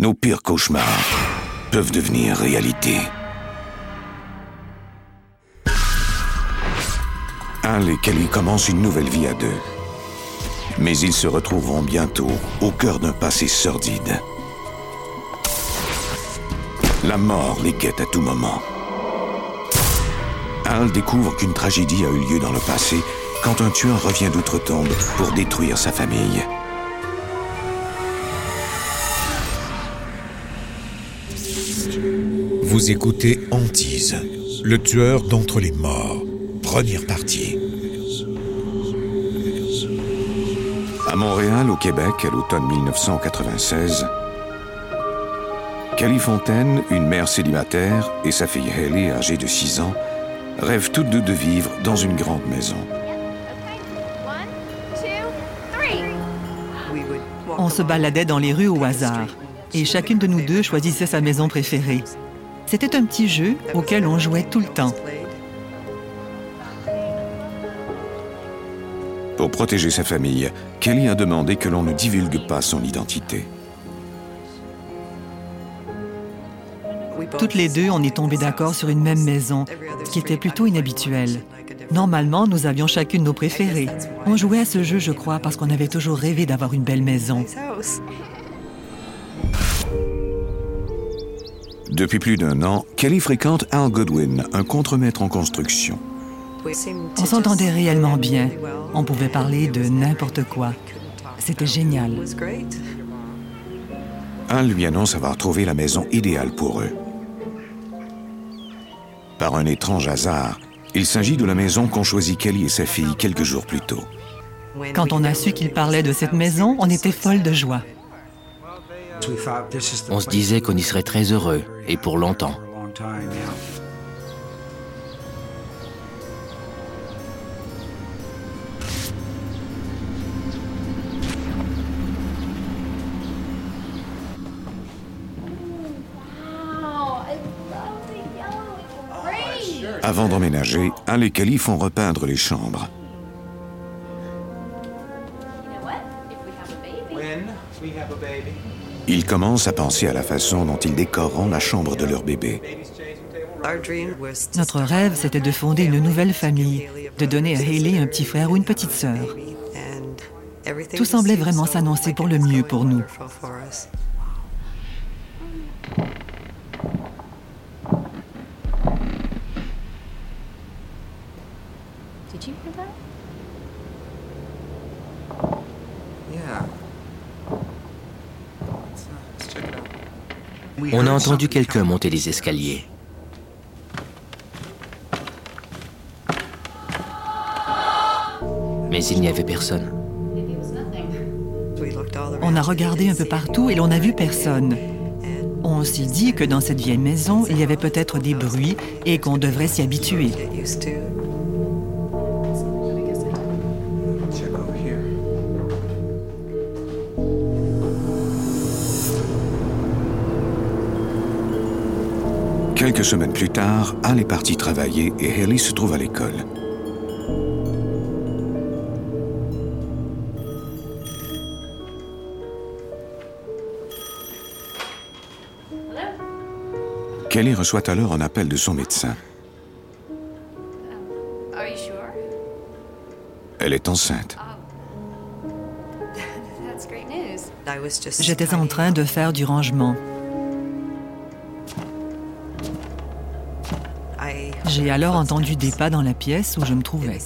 nos pires cauchemars peuvent devenir réalité. Al et Kelly commencent une nouvelle vie à deux. Mais ils se retrouveront bientôt au cœur d'un passé sordide. La mort les guette à tout moment. Al découvre qu'une tragédie a eu lieu dans le passé quand un tueur revient d'outre-tombe pour détruire sa famille. Vous écoutez Antise, le tueur d'entre les morts. Première partie. À Montréal, au Québec, à l'automne 1996, Kelly Fontaine, une mère célibataire, et sa fille Haley, âgée de 6 ans, rêvent toutes deux de vivre dans une grande maison. On se baladait dans les rues au hasard, et chacune de nous deux choisissait sa maison préférée. C'était un petit jeu auquel on jouait tout le temps. Pour protéger sa famille, Kelly a demandé que l'on ne divulgue pas son identité. Toutes les deux, on est tombés d'accord sur une même maison, ce qui était plutôt inhabituel. Normalement, nous avions chacune nos préférés. On jouait à ce jeu, je crois, parce qu'on avait toujours rêvé d'avoir une belle maison. Depuis plus d'un an, Kelly fréquente Al Goodwin, un contremaître en construction. On s'entendait réellement bien. On pouvait parler de n'importe quoi. C'était génial. Al lui annonce avoir trouvé la maison idéale pour eux. Par un étrange hasard, il s'agit de la maison qu'ont choisi Kelly et sa fille quelques jours plus tôt. Quand on a su qu'il parlait de cette maison, on était folle de joie. On se disait qu'on y serait très heureux, et pour longtemps. Avant d'emménager, Al et Kelly font repeindre les chambres. Ils commencent à penser à la façon dont ils décoreront la chambre de leur bébé. Notre rêve, c'était de fonder une nouvelle famille, de donner à Haley un petit frère ou une petite sœur. Tout semblait vraiment s'annoncer pour le mieux pour nous. On a entendu quelqu'un monter les escaliers. Mais il n'y avait personne. On a regardé un peu partout et l'on n'a vu personne. On s'est dit que dans cette vieille maison, il y avait peut-être des bruits et qu'on devrait s'y habituer. Quelques semaines plus tard, Al est parti travailler et Haley se trouve à l'école. Kelly reçoit alors un appel de son médecin. Elle est enceinte. J'étais en train de faire du rangement. J'ai alors entendu des pas dans la pièce où je me trouvais.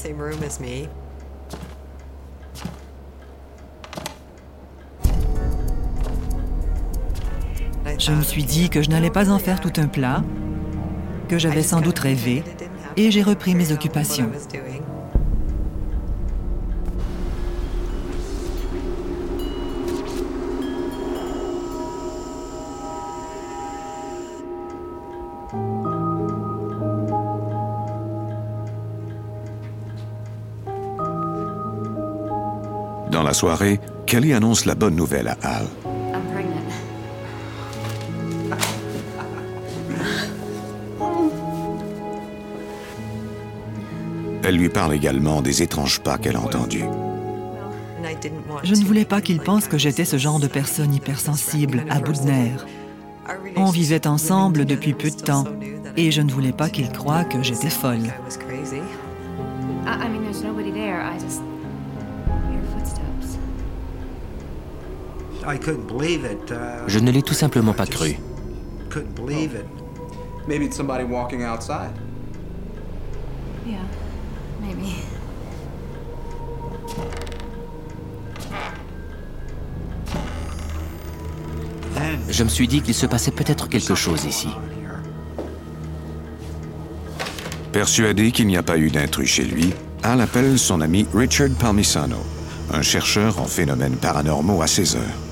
Je me suis dit que je n'allais pas en faire tout un plat, que j'avais sans doute rêvé, et j'ai repris mes occupations. La soirée, Kelly annonce la bonne nouvelle à Al. Elle lui parle également des étranges pas qu'elle a entendus. Je ne voulais pas qu'il pense que j'étais ce genre de personne hypersensible, à bout de nerfs. On vivait ensemble depuis peu de temps et je ne voulais pas qu'il croie que j'étais folle. Je ne l'ai tout simplement pas cru. couldn't believe it. Maybe it's somebody walking outside. Yeah, maybe. Then Je me suis dit qu'il se passait peut-être quelque chose ici. Persuadé qu'il n'y a pas eu d'intrus chez lui, Al appelle son ami Richard Palmisano, un chercheur en phénomènes paranormaux à 16 heures.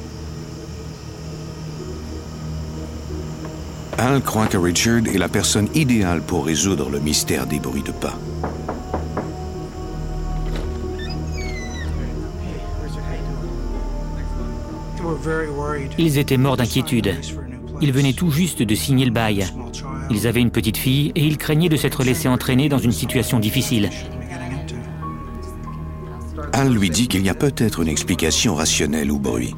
Al croit que Richard est la personne idéale pour résoudre le mystère des bruits de pas. Ils étaient morts d'inquiétude. Ils venaient tout juste de signer le bail. Ils avaient une petite fille et ils craignaient de s'être laissés entraîner dans une situation difficile. Al lui dit qu'il y a peut-être une explication rationnelle au bruit.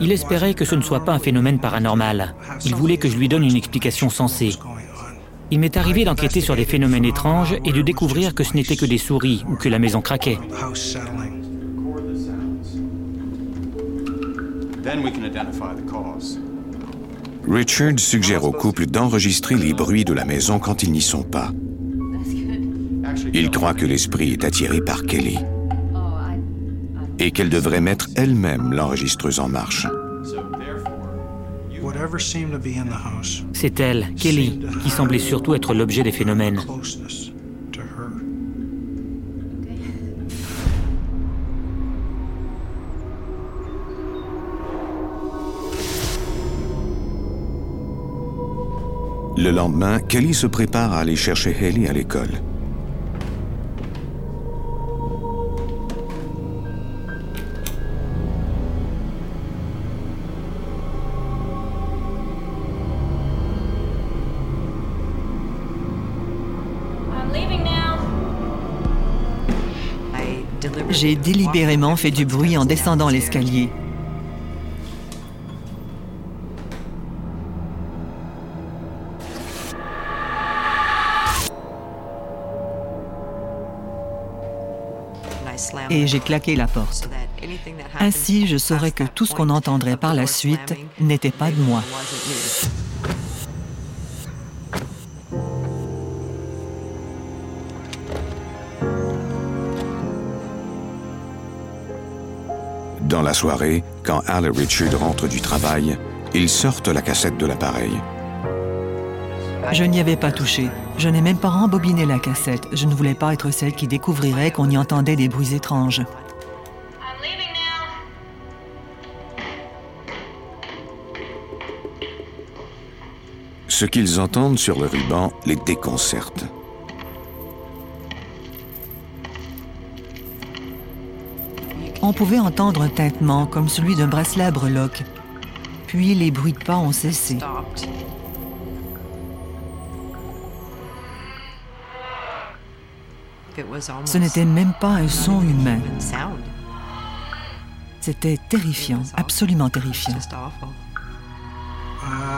Il espérait que ce ne soit pas un phénomène paranormal. Il voulait que je lui donne une explication sensée. Il m'est arrivé d'enquêter sur des phénomènes étranges et de découvrir que ce n'était que des souris ou que la maison craquait. The house settling. Then we can identify the cause. Richard suggère au couple d'enregistrer les bruits de la maison quand ils n'y sont pas. Il croit que l'esprit est attiré par Kelly. Et qu'elle devrait mettre elle-même l'enregistreuse en marche. C'est elle, Kelly, qui semblait surtout être l'objet des phénomènes. Le lendemain, Kelly se prépare à aller chercher Haley à l'école. J'ai délibérément fait du bruit en descendant l'escalier. Et j'ai claqué la porte. Ainsi, je saurais que tout ce qu'on entendrait par la suite n'était pas de moi. Dans la soirée, quand Al et Richard rentrent du travail, ils sortent la cassette de l'appareil. Je n'y avais pas touché. Je n'ai même pas rembobiné la cassette. Je ne voulais pas être celle qui découvrirait qu'on y entendait des bruits étranges. Ce qu'ils entendent sur le ruban les déconcerte. On pouvait entendre un tintement comme celui d'un bracelet à breloques. Puis les bruits de pas ont cessé. Ce n'était même pas un son humain. C'était terrifiant, absolument terrifiant.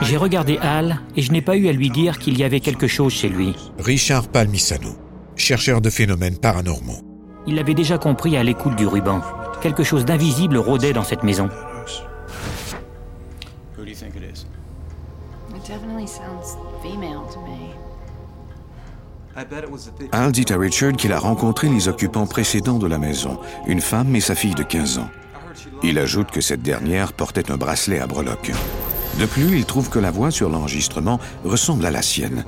J'ai regardé Al et je n'ai pas eu à lui dire qu'il y avait quelque chose chez lui. Richard Palmisano, chercheur de phénomènes paranormaux. Il l'avait déjà compris à l'écoute du ruban. Quelque chose d'invisible rôdait dans cette maison. Al dit à Richard qu'il a rencontré les occupants précédents de la maison, une femme et sa fille de 15 ans. Il ajoute que cette dernière portait un bracelet à breloques. De plus, il trouve que la voix sur l'enregistrement ressemble à la sienne.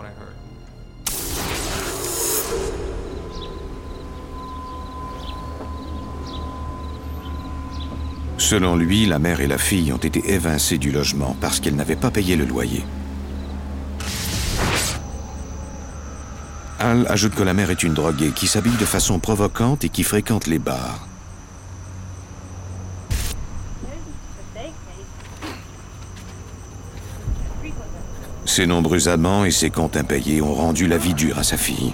Selon lui, la mère et la fille ont été évincées du logement parce qu'elles n'avaient pas payé le loyer. Al ajoute que la mère est une droguée qui s'habille de façon provocante et qui fréquente les bars. Ses nombreux amants et ses comptes impayés ont rendu la vie dure à sa fille.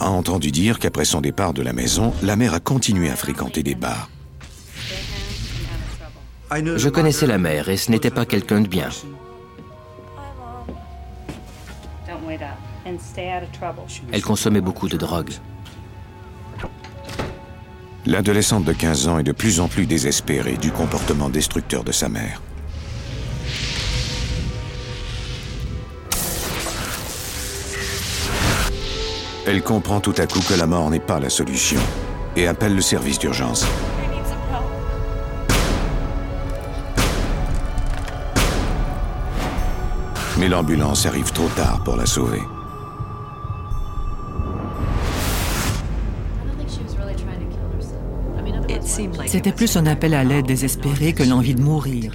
A entendu dire qu'après son départ de la maison, la mère a continué à fréquenter des bars. Je connaissais la mère et ce n'était pas quelqu'un de bien. Elle consommait beaucoup de drogue. L'adolescente de 15 ans est de plus en plus désespérée du comportement destructeur de sa mère. Elle comprend tout à coup que la mort n'est pas la solution et appelle le service d'urgence. Mais l'ambulance arrive trop tard pour la sauver. C'était plus un appel à l'aide désespéré que l'envie de mourir.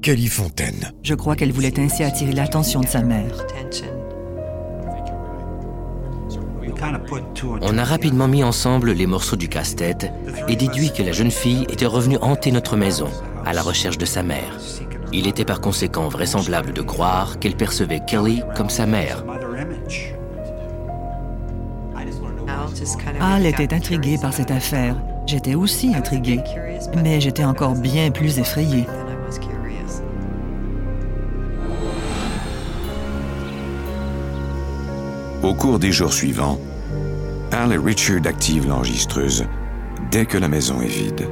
Kelly Fontaine. Je crois qu'elle voulait ainsi attirer l'attention de sa mère. On a rapidement mis ensemble les morceaux du casse-tête et déduit que la jeune fille était revenue hanter notre maison à la recherche de sa mère. Il était par conséquent vraisemblable de croire qu'elle percevait Kelly comme sa mère. Al était intrigué par cette affaire. J'étais aussi intrigué, mais j'étais encore bien plus effrayé. Au cours des jours suivants, Al et Richard activent l'enregistreuse dès que la maison est vide.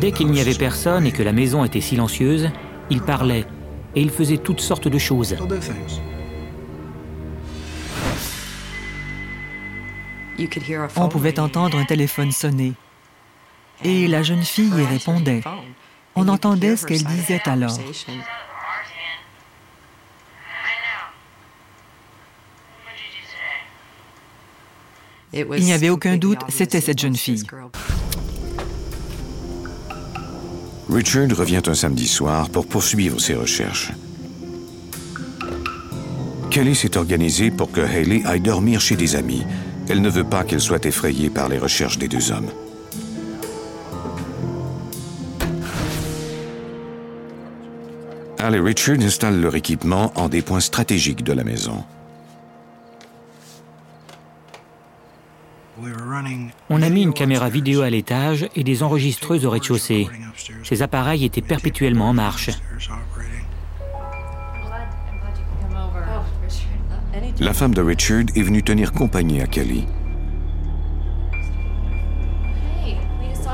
Dès qu'il n'y avait personne et que la maison était silencieuse, ils parlaient et ils faisaient toutes sortes de choses. On pouvait entendre un téléphone sonner. Et la jeune fille y répondait. On entendait ce qu'elle disait alors. Il n'y avait aucun doute, c'était cette jeune fille. Richard revient un samedi soir pour poursuivre ses recherches. Kelly s'est organisée pour que Haley aille dormir chez des amis. Elle ne veut pas qu'elle soit effrayée par les recherches des deux hommes. Al et Richard installent leur équipement en des points stratégiques de la maison. On a mis une caméra vidéo à l'étage et des enregistreuses au rez-de-chaussée. Ces appareils étaient perpétuellement en marche. La femme de Richard est venue tenir compagnie à Kelly.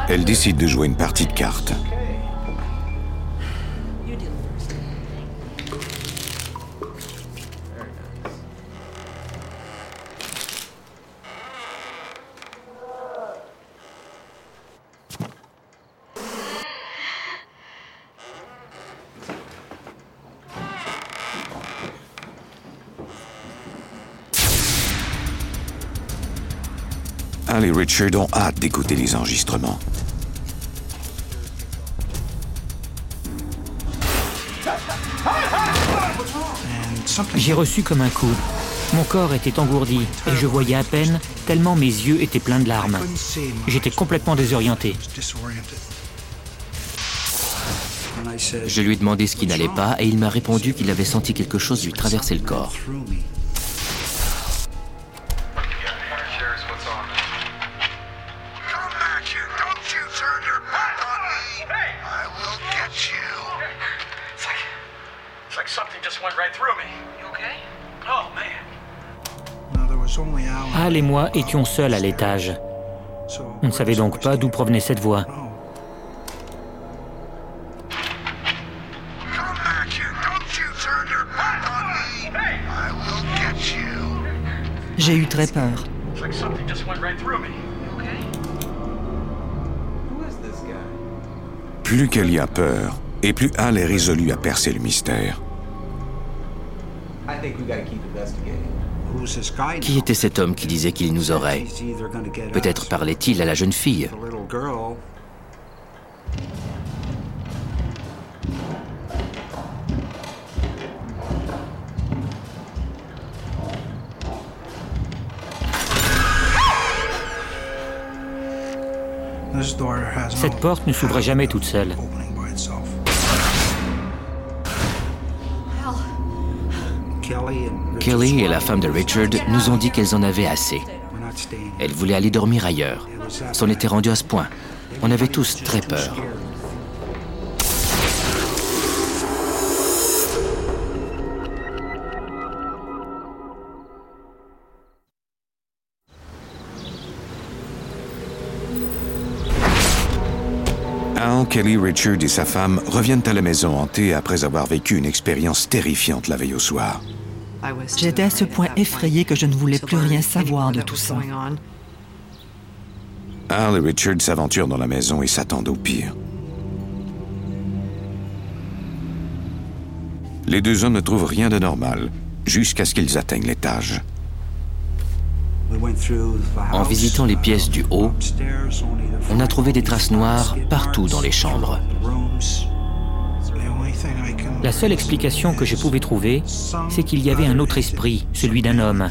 Elle décide de jouer une partie de cartes. Al et Richard ont hâte d'écouter les enregistrements. J'ai reçu comme un coup. Mon corps était engourdi et je voyais à peine tellement mes yeux étaient pleins de larmes. J'étais complètement désorienté. Je lui ai demandé ce qui n'allait pas et il m'a répondu qu'il avait senti quelque chose lui traverser le corps. Al et moi étions seuls à l'étage. On ne savait donc pas d'où provenait cette voix. J'ai eu très peur. Plus Kelly a peur, et plus Al est résolu à percer le mystère. Qui était cet homme qui disait qu'il nous aurait Peut-être parlait-il à la jeune fille. Cette porte ne s'ouvrait jamais toute seule. Kelly et la femme de Richard nous ont dit qu'elles en avaient assez. Elles voulaient aller dormir ailleurs. C'en était rendu à ce point. On avait tous très peur. Kelly, Richard et sa femme reviennent à la maison hantée après avoir vécu une expérience terrifiante la veille au soir. J'étais à ce point effrayée que je ne voulais plus rien savoir de tout ça. Al et Richard s'aventurent dans la maison et s'attendent au pire. Les deux hommes ne trouvent rien de normal jusqu'à ce qu'ils atteignent l'étage. En visitant les pièces du haut, on a trouvé des traces noires partout dans les chambres. La seule explication que je pouvais trouver, c'est qu'il y avait un autre esprit, celui d'un homme.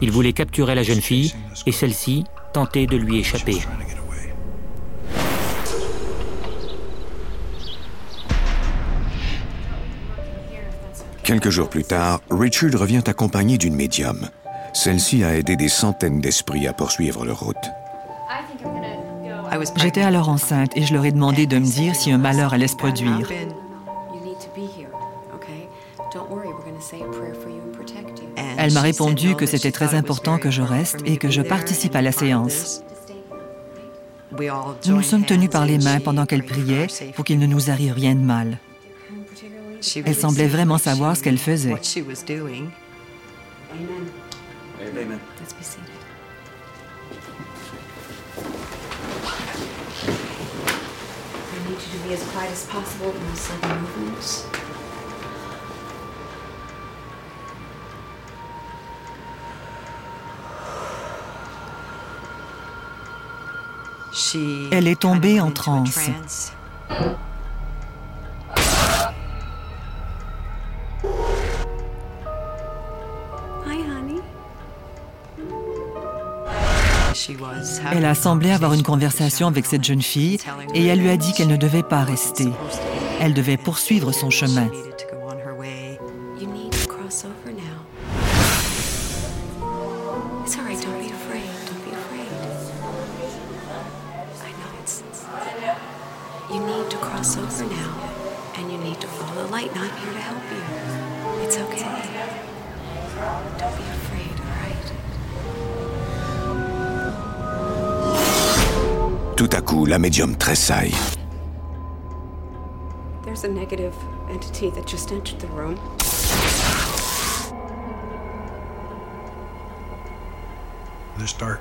Il voulait capturer la jeune fille et celle-ci tentait de lui échapper. Quelques jours plus tard, Richard revient accompagné d'une médium. Celle-ci a aidé des centaines d'esprits à poursuivre leur route. J'étais alors enceinte et je leur ai demandé de me dire si un malheur allait se produire. Elle m'a répondu que c'était très important que je reste et que je participe à la séance. Nous nous sommes tenus par les mains pendant qu'elle priait pour qu'il ne nous arrive rien de mal. Elle semblait vraiment savoir ce qu'elle faisait. Amen. Possible. Elle est tombée en transe. Elle a semblé avoir une conversation avec cette jeune fille et elle lui a dit qu'elle ne devait pas rester. Elle devait poursuivre son chemin. Médium tressaille.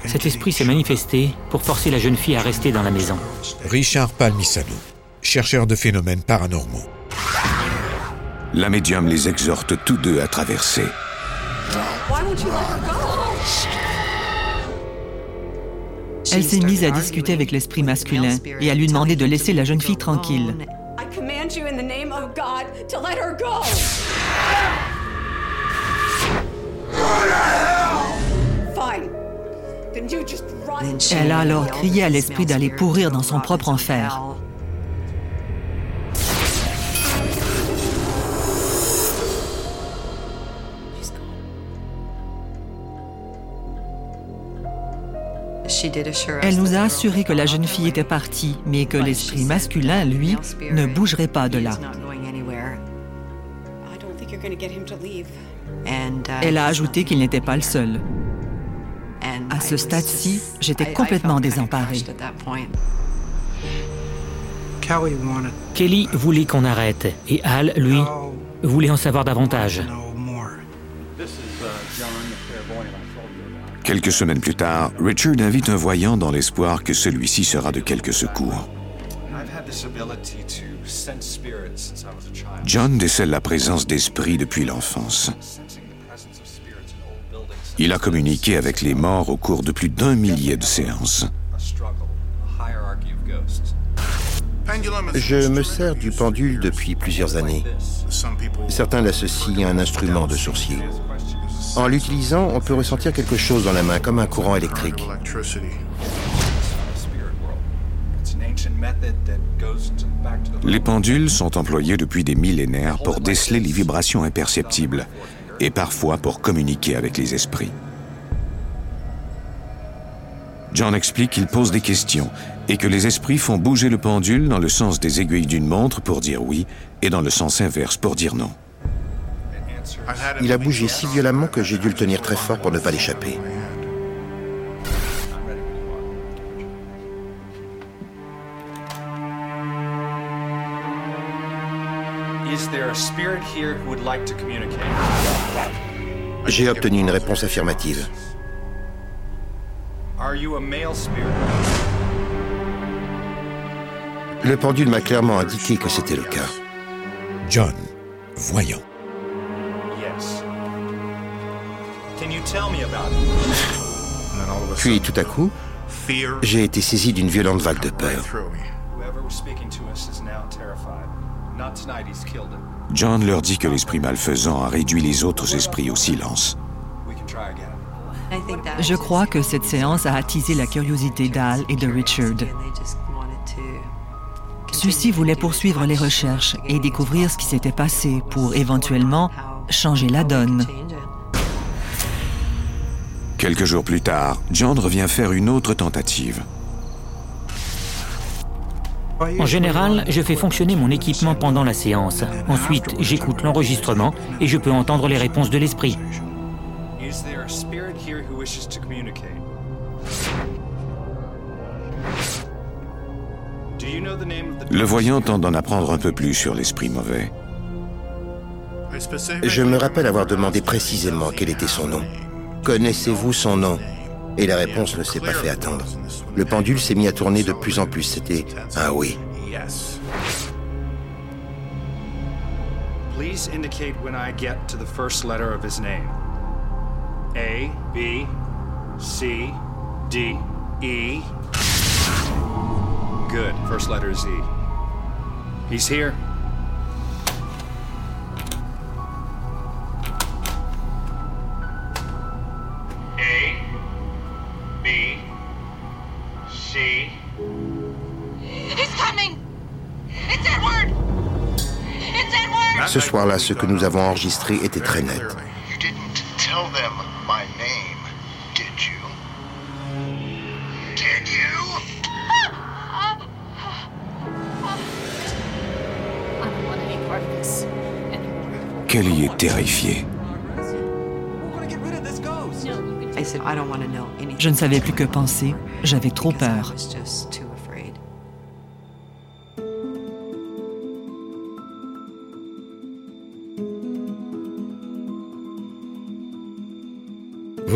Cet esprit s'est manifesté pour forcer la jeune fille à rester dans la maison. Richard Palmisano, chercheur de phénomènes paranormaux. La médium les exhorte tous deux à traverser. Elle s'est mise à discuter avec l'esprit masculin et à lui demander de laisser la jeune fille tranquille. Elle a alors crié à l'esprit d'aller pourrir dans son propre enfer. Elle nous a assuré que la jeune fille était partie, mais que l'esprit masculin, lui, ne bougerait pas de là. Elle a ajouté qu'il n'était pas le seul. À ce stade-ci, j'étais complètement désemparée. Kelly voulait qu'on arrête. Et Al, lui, voulait en savoir davantage. Quelques semaines plus tard, Richard invite un voyant dans l'espoir que celui-ci sera de quelque secours. John décèle la présence d'esprits depuis l'enfance. Il a communiqué avec les morts au cours de plus d'un millier de séances. Je me sers du pendule depuis plusieurs années. Certains l'associent à un instrument de sourcier. En l'utilisant, on peut ressentir quelque chose dans la main, comme un courant électrique. Les pendules sont employés depuis des millénaires pour déceler les vibrations imperceptibles et parfois pour communiquer avec les esprits. John explique qu'il pose des questions et que les esprits font bouger le pendule dans le sens des aiguilles d'une montre pour dire oui et dans le sens inverse pour dire non. Il a bougé si violemment que j'ai dû le tenir très fort pour ne pas l'échapper. J'ai obtenu une réponse affirmative. Le pendule m'a clairement indiqué que c'était le cas. John, voyons. Puis tout à coup, j'ai été saisi d'une violente vague de peur. John leur dit que l'esprit malfaisant a réduit les autres esprits au silence. Je crois que cette séance a attisé la curiosité d'Al et de Richard. Ceux-ci voulaient poursuivre les recherches et découvrir ce qui s'était passé pour éventuellement changer la donne. Quelques jours plus tard, John revient faire une autre tentative. En général, je fais fonctionner mon équipement pendant la séance. Ensuite, j'écoute l'enregistrement et je peux entendre les réponses de l'esprit. Le voyant tente d'en apprendre un peu plus sur l'esprit mauvais. Je me rappelle avoir demandé précisément quel était son nom. Connaissez-vous son nom Et la réponse ne s'est pas fait attendre. Le pendule s'est mis à tourner de plus en plus. C'était un oui. Please indicate when I get to the first letter of his name. A, B, C, D, E. Good. First letter is E. He's here. Ce soir-là, ce que nous avons enregistré était très net. Kelly est terrifiée. Je ne savais plus que penser. J'avais trop peur.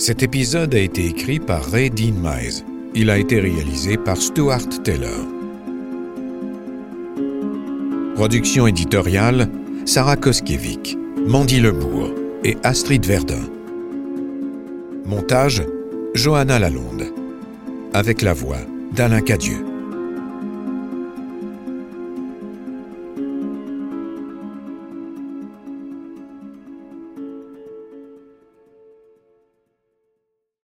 Cet épisode a été écrit par Ray Dean Mize. Il a été réalisé par Stuart Taylor. Production éditoriale Sarah Koskiewicz, Mandy Lebourg et Astrid Verdun. Montage Johanna Lalonde. Avec la voix d'Alain Cadieux.